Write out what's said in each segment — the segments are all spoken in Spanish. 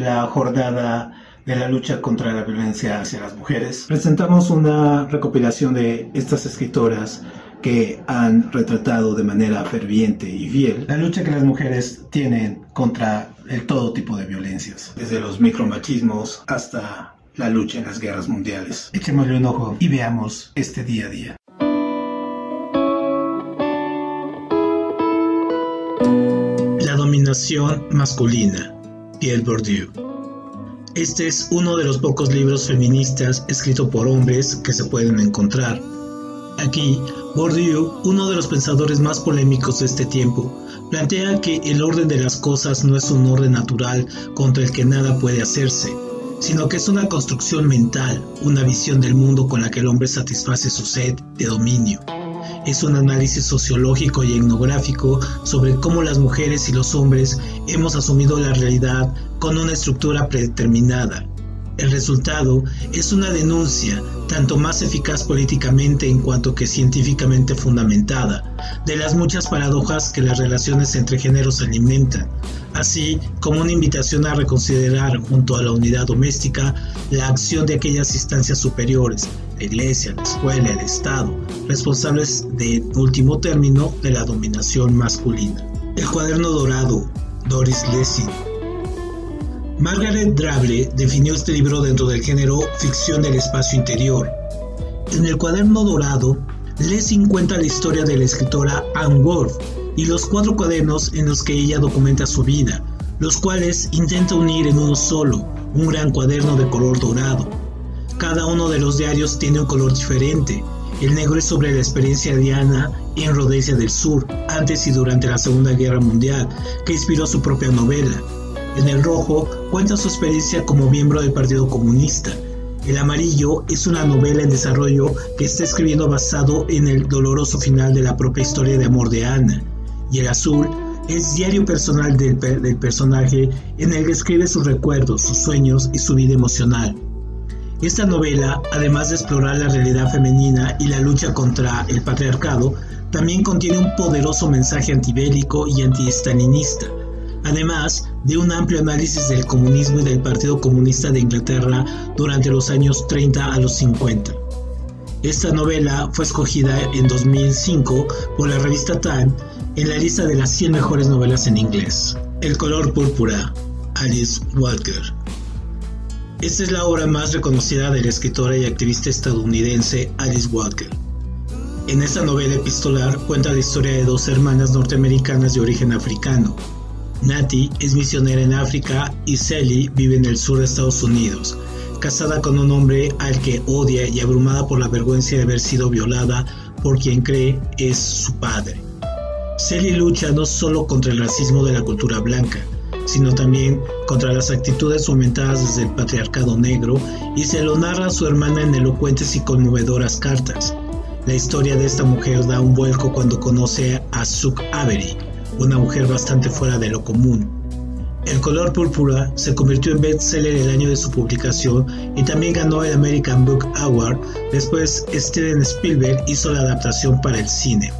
la jornada de la lucha contra la violencia hacia las mujeres, presentamos una recopilación de estas escritoras que han retratado de manera ferviente y fiel la lucha que las mujeres tienen contra el todo tipo de violencias, desde los micromachismos hasta la lucha en las guerras mundiales. Echémosle un ojo y veamos este día a día. La dominación masculina, Pierre Bourdieu. Este es uno de los pocos libros feministas escritos por hombres que se pueden encontrar. Aquí, Bourdieu, uno de los pensadores más polémicos de este tiempo, plantea que el orden de las cosas no es un orden natural contra el que nada puede hacerse, sino que es una construcción mental, una visión del mundo con la que el hombre satisface su sed de dominio. Es un análisis sociológico y etnográfico sobre cómo las mujeres y los hombres hemos asumido la realidad con una estructura predeterminada. El resultado es una denuncia, tanto más eficaz políticamente en cuanto que científicamente fundamentada, de las muchas paradojas que las relaciones entre géneros alimentan, así como una invitación a reconsiderar junto a la unidad doméstica la acción de aquellas instancias superiores, la Iglesia, la escuela, el Estado, responsables de último término de la dominación masculina. El cuaderno dorado, Doris Lessing. Margaret Drable definió este libro dentro del género ficción del espacio interior. En el cuaderno dorado, Lessing cuenta la historia de la escritora Anne Wolf y los cuatro cuadernos en los que ella documenta su vida, los cuales intenta unir en uno solo, un gran cuaderno de color dorado. Cada uno de los diarios tiene un color diferente. El negro es sobre la experiencia de Ana en Rhodesia del Sur, antes y durante la Segunda Guerra Mundial, que inspiró su propia novela. En el rojo cuenta su experiencia como miembro del Partido Comunista. El amarillo es una novela en desarrollo que está escribiendo basado en el doloroso final de la propia historia de amor de Ana. Y el azul es diario personal del, personaje en el que escribe sus recuerdos, sus sueños y su vida emocional. Esta novela, además de explorar la realidad femenina y la lucha contra el patriarcado, también contiene un poderoso mensaje antibélico y antiestalinista, además de un amplio análisis del comunismo y del Partido Comunista de Inglaterra durante los años 30 a los 50. Esta novela fue escogida en 2005 por la revista Time en la lista de las 100 mejores novelas en inglés. El color púrpura, Alice Walker. Esta es la obra más reconocida de la escritora y activista estadounidense Alice Walker. En esta novela epistolar cuenta la historia de dos hermanas norteamericanas de origen africano, Natty es misionera en África y Sally vive en el sur de Estados Unidos, casada con un hombre al que odia y abrumada por la vergüenza de haber sido violada por quien cree es su padre. Sally lucha no solo contra el racismo de la cultura blanca, sino también contra las actitudes fomentadas desde el patriarcado negro y se lo narra a su hermana en elocuentes y conmovedoras cartas. La historia de esta mujer da un vuelco cuando conoce a Suk Avery, una mujer bastante fuera de lo común. El color púrpura se convirtió en bestseller el año de su publicación y también ganó el American Book Award. Después Steven Spielberg hizo la adaptación para el cine.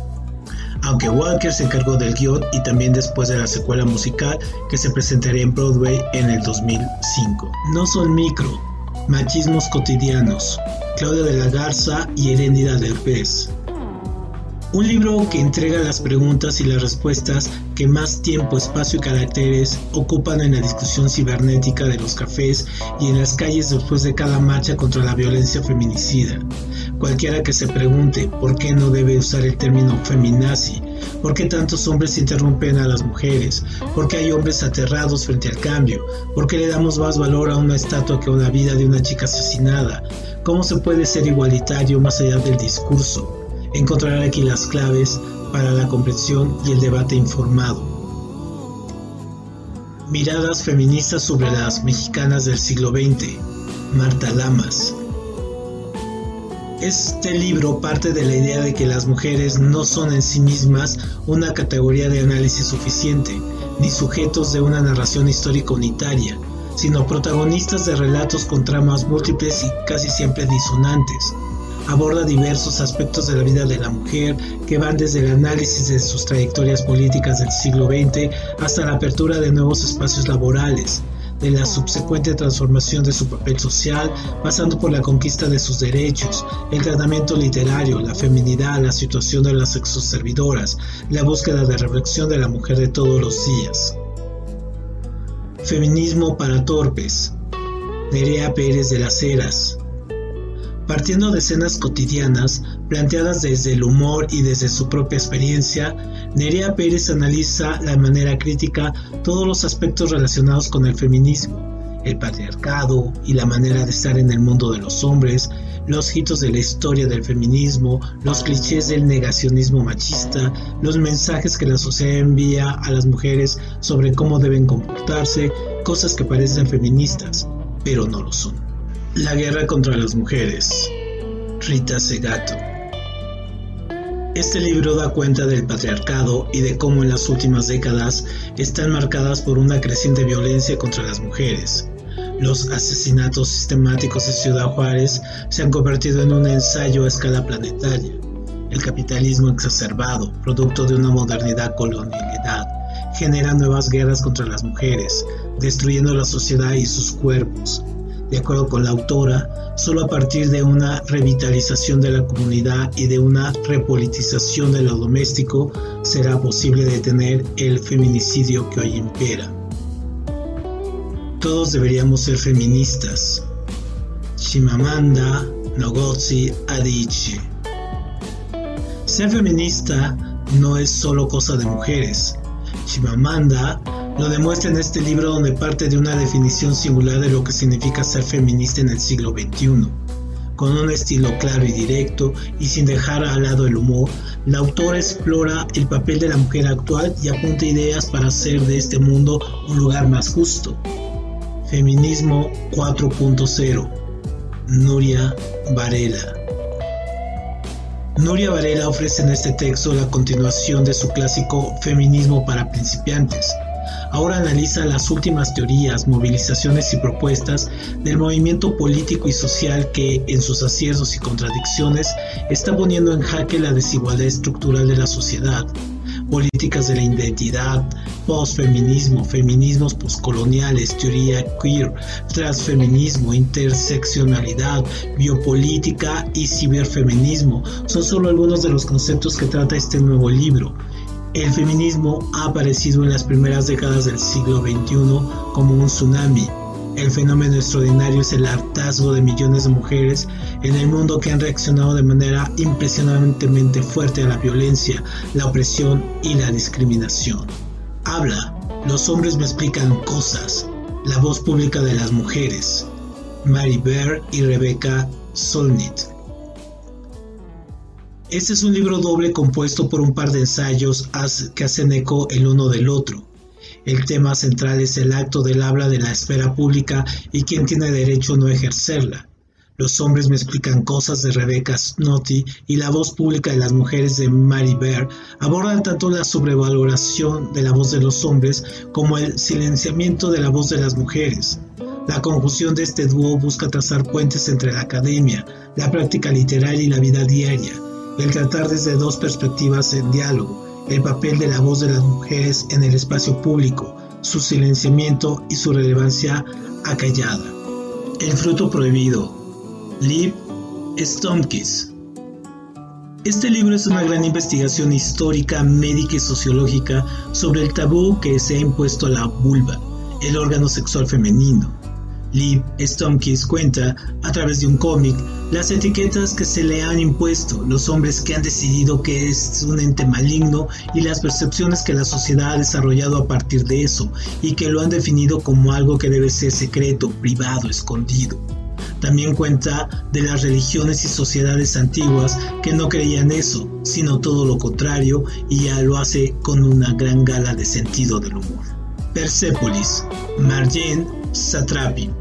Aunque Walker se encargó del guion y también después de la secuela musical que se presentaría en Broadway en el 2005. No son micro, machismos cotidianos. Claudia de la Garza y Heréndida Derbez. Un libro que entrega las preguntas y las respuestas que más tiempo, espacio y caracteres ocupan en la discusión cibernética de los cafés y en las calles después de cada marcha contra la violencia feminicida. Cualquiera que se pregunte por qué no debe usar el término feminazi, por qué tantos hombres interrumpen a las mujeres, por qué hay hombres aterrados frente al cambio, por qué le damos más valor a una estatua que a una vida de una chica asesinada, cómo se puede ser igualitario más allá del discurso encontrará aquí las claves para la comprensión y el debate informado. Miradas feministas sobre las mexicanas del siglo XX. Marta Lamas. Este libro parte de la idea de que las mujeres no son en sí mismas una categoría de análisis suficiente, ni sujetos de una narración histórica unitaria, sino protagonistas de relatos con tramas múltiples y casi siempre disonantes, aborda diversos aspectos de la vida de la mujer que van desde el análisis de sus trayectorias políticas del siglo XX hasta la apertura de nuevos espacios laborales, de la subsecuente transformación de su papel social, pasando por la conquista de sus derechos, el tratamiento literario, la feminidad, la situación de las exoservidoras, la búsqueda de reflexión de la mujer de todos los días. Feminismo para torpes. Nerea Pérez de las Heras. Partiendo de escenas cotidianas, planteadas desde el humor y desde su propia experiencia, Nerea Pérez analiza de manera crítica todos los aspectos relacionados con el feminismo, el patriarcado y la manera de estar en el mundo de los hombres, los hitos de la historia del feminismo, los clichés del negacionismo machista, los mensajes que la sociedad envía a las mujeres sobre cómo deben comportarse, cosas que parecen feministas, pero no lo son. La guerra contra las mujeres. Rita Segato. Este libro da cuenta del patriarcado y de cómo en las últimas décadas están marcadas por una creciente violencia contra las mujeres. Los asesinatos sistemáticos de Ciudad Juárez se han convertido en un ensayo a escala planetaria. El capitalismo exacerbado, producto de una modernidad colonialidad, genera nuevas guerras contra las mujeres, destruyendo la sociedad y sus cuerpos, de acuerdo con la autora, solo a partir de una revitalización de la comunidad y de una repolitización de lo doméstico será posible detener el feminicidio que hoy impera. Todos deberíamos ser feministas. Chimamanda Ngozi Adichie. Ser feminista no es solo cosa de mujeres. Chimamanda lo demuestra en este libro donde parte de una definición singular de lo que significa ser feminista en el siglo XXI. Con un estilo claro y directo y sin dejar al lado el humor, la autora explora el papel de la mujer actual y apunta ideas para hacer de este mundo un lugar más justo. Feminismo 4.0 Nuria Varela Nuria Varela ofrece en este texto la continuación de su clásico Feminismo para principiantes, ahora analiza las últimas teorías, movilizaciones y propuestas del movimiento político y social que, en sus aciertos y contradicciones, está poniendo en jaque la desigualdad estructural de la sociedad, políticas de la identidad, postfeminismo, feminismos postcoloniales, teoría queer, transfeminismo, interseccionalidad, biopolítica y ciberfeminismo son solo algunos de los conceptos que trata este nuevo libro. El feminismo ha aparecido en las primeras décadas del siglo XXI como un tsunami. El fenómeno extraordinario es el hartazgo de millones de mujeres en el mundo que han reaccionado de manera impresionantemente fuerte a la violencia, la opresión y la discriminación. Habla, los hombres me explican cosas, la voz pública de las mujeres. Mary Bear y Rebecca Solnit. Este es un libro doble compuesto por un par de ensayos que hacen eco el uno del otro. El tema central es el acto del habla de la esfera pública y quién tiene derecho a no ejercerla. Los hombres me explican cosas de Rebecca Snotty y la voz pública de las mujeres de Mary Bear abordan tanto la sobrevaloración de la voz de los hombres como el silenciamiento de la voz de las mujeres. La conjunción de este dúo busca trazar puentes entre la academia, la práctica literaria y la vida diaria el tratar desde dos perspectivas en diálogo, el papel de la voz de las mujeres en el espacio público, su silenciamiento y su relevancia acallada. El fruto prohibido. Liv Stomkis. Este libro es una gran investigación histórica, médica y sociológica sobre el tabú que se ha impuesto a la vulva, el órgano sexual femenino, Liv Stomkins cuenta, a través de un cómic, las etiquetas que se le han impuesto, los hombres que han decidido que es un ente maligno y las percepciones que la sociedad ha desarrollado a partir de eso y que lo han definido como algo que debe ser secreto, privado, escondido. También cuenta de las religiones y sociedades antiguas que no creían eso, sino todo lo contrario, y ya lo hace con una gran gala de sentido del humor. Persepolis, Marjane Satrapi.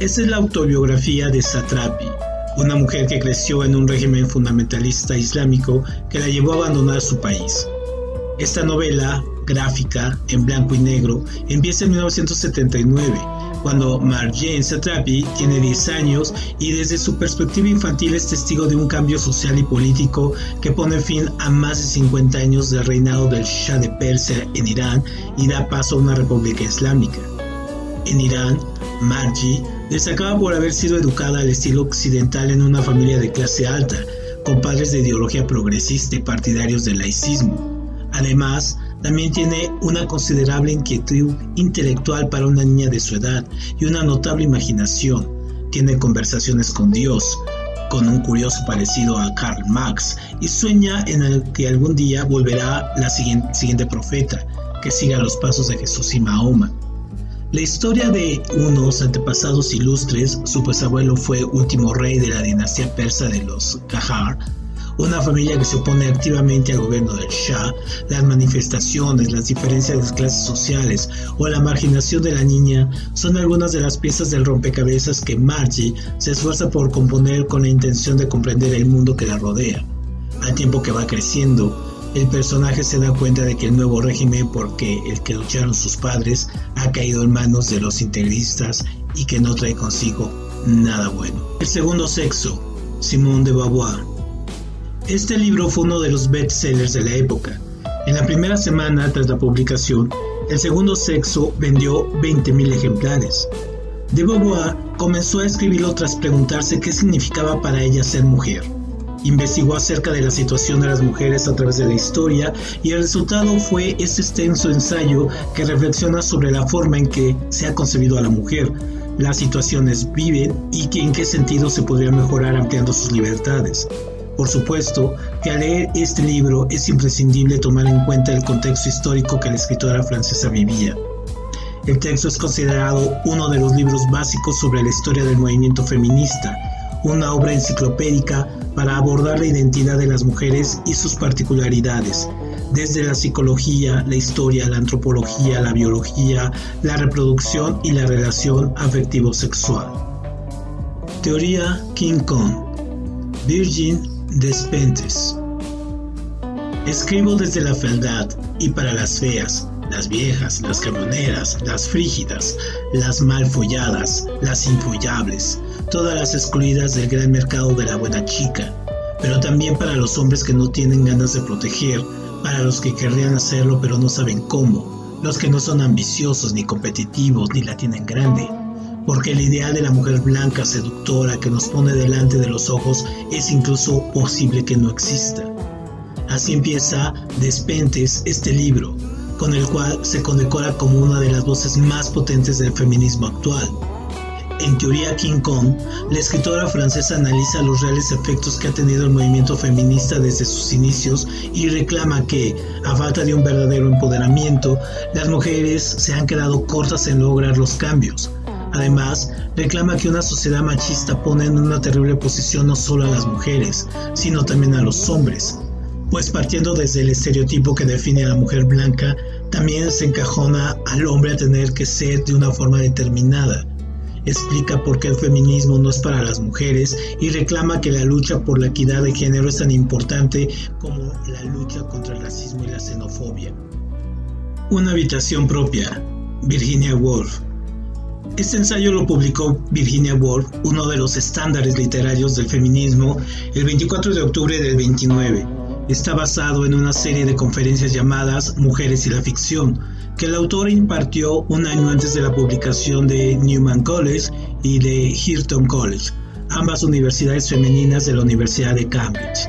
Esta es la autobiografía de Satrapi, una mujer que creció en un régimen fundamentalista islámico que la llevó a abandonar su país. Esta novela, gráfica, en blanco y negro, empieza en 1979, cuando Marjane Satrapi tiene 10 años y desde su perspectiva infantil es testigo de un cambio social y político que pone fin a más de 50 años del reinado del Shah de Persia en Irán y da paso a una república islámica. En Irán, Margie destacaba por haber sido educada al estilo occidental en una familia de clase alta, con padres de ideología progresista y partidarios del laicismo. Además, también tiene una considerable inquietud intelectual para una niña de su edad y una notable imaginación. Tiene conversaciones con Dios, con un curioso parecido a Karl Marx, y sueña en el que algún día volverá la siguiente, siguiente profeta, que siga los pasos de Jesús y Mahoma. La historia de unos antepasados ilustres, su bisabuelo fue último rey de la dinastía persa de los Kahar, una familia que se opone activamente al gobierno del Shah, las manifestaciones, las diferencias de clases sociales o la marginación de la niña son algunas de las piezas del rompecabezas que Margie se esfuerza por componer con la intención de comprender el mundo que la rodea. Al tiempo que va creciendo, el personaje se da cuenta de que el nuevo régimen porque el que lucharon sus padres ha caído en manos de los integristas y que no trae consigo nada bueno. El segundo sexo, Simone de Beauvoir. Este libro fue uno de los bestsellers de la época. En la primera semana tras la publicación, El segundo sexo vendió 20.000 ejemplares. De Beauvoir comenzó a escribirlo tras preguntarse qué significaba para ella ser mujer Investigó acerca de la situación de las mujeres a través de la historia y el resultado fue este extenso ensayo que reflexiona sobre la forma en que se ha concebido a la mujer, las situaciones viven y en qué sentido se podría mejorar ampliando sus libertades. Por supuesto que al leer este libro es imprescindible tomar en cuenta el contexto histórico que la escritora francesa vivía. El texto es considerado uno de los libros básicos sobre la historia del movimiento feminista, una obra enciclopédica para abordar la identidad de las mujeres y sus particularidades, desde la psicología, la historia, la antropología, la biología, la reproducción y la relación afectivo-sexual. Teoría King Kong Virgin Despentes Escribo desde la fealdad y para las feas, las viejas, las camioneras, las frígidas, las mal folladas, las infollables, todas las excluidas del gran mercado de la buena chica, pero también para los hombres que no tienen ganas de proteger, para los que querrían hacerlo pero no saben cómo, los que no son ambiciosos ni competitivos ni la tienen grande, porque el ideal de la mujer blanca seductora que nos pone delante de los ojos es incluso posible que no exista. Así empieza Despentes este libro, con el cual se condecora como una de las voces más potentes del feminismo actual en Teoría King Kong, la escritora francesa analiza los reales efectos que ha tenido el movimiento feminista desde sus inicios y reclama que, a falta de un verdadero empoderamiento, las mujeres se han quedado cortas en lograr los cambios. Además, reclama que una sociedad machista pone en una terrible posición no solo a las mujeres, sino también a los hombres, pues partiendo desde el estereotipo que define a la mujer blanca, también se encajona al hombre a tener que ser de una forma determinada, explica por qué el feminismo no es para las mujeres y reclama que la lucha por la equidad de género es tan importante como la lucha contra el racismo y la xenofobia. Una habitación propia, Virginia Woolf. Este ensayo lo publicó Virginia Woolf, uno de los estándares literarios del feminismo, el 24 de octubre del 29. Está basado en una serie de conferencias llamadas Mujeres y la ficción, que el autor impartió un año antes de la publicación de Newman College y de Hirton College, ambas universidades femeninas de la Universidad de Cambridge.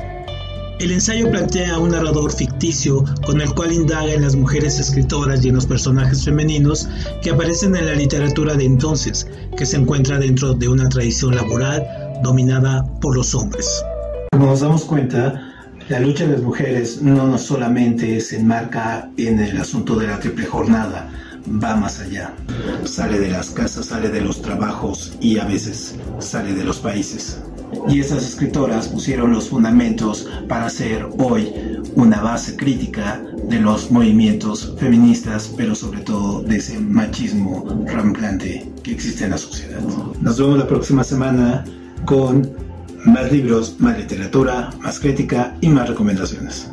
El ensayo plantea un narrador ficticio con el cual indaga en las mujeres escritoras y en los personajes femeninos que aparecen en la literatura de entonces, que se encuentra dentro de una tradición laboral dominada por los hombres. Como nos damos cuenta, la lucha de las mujeres no solamente se enmarca en el asunto de la triple jornada, va más allá. Sale de las casas, sale de los trabajos y a veces sale de los países. Y esas escritoras pusieron los fundamentos para hacer hoy una base crítica de los movimientos feministas, pero sobre todo de ese machismo ramplante que existe en la sociedad. Nos vemos la próxima semana con más libros, más literatura, más crítica y más recomendaciones.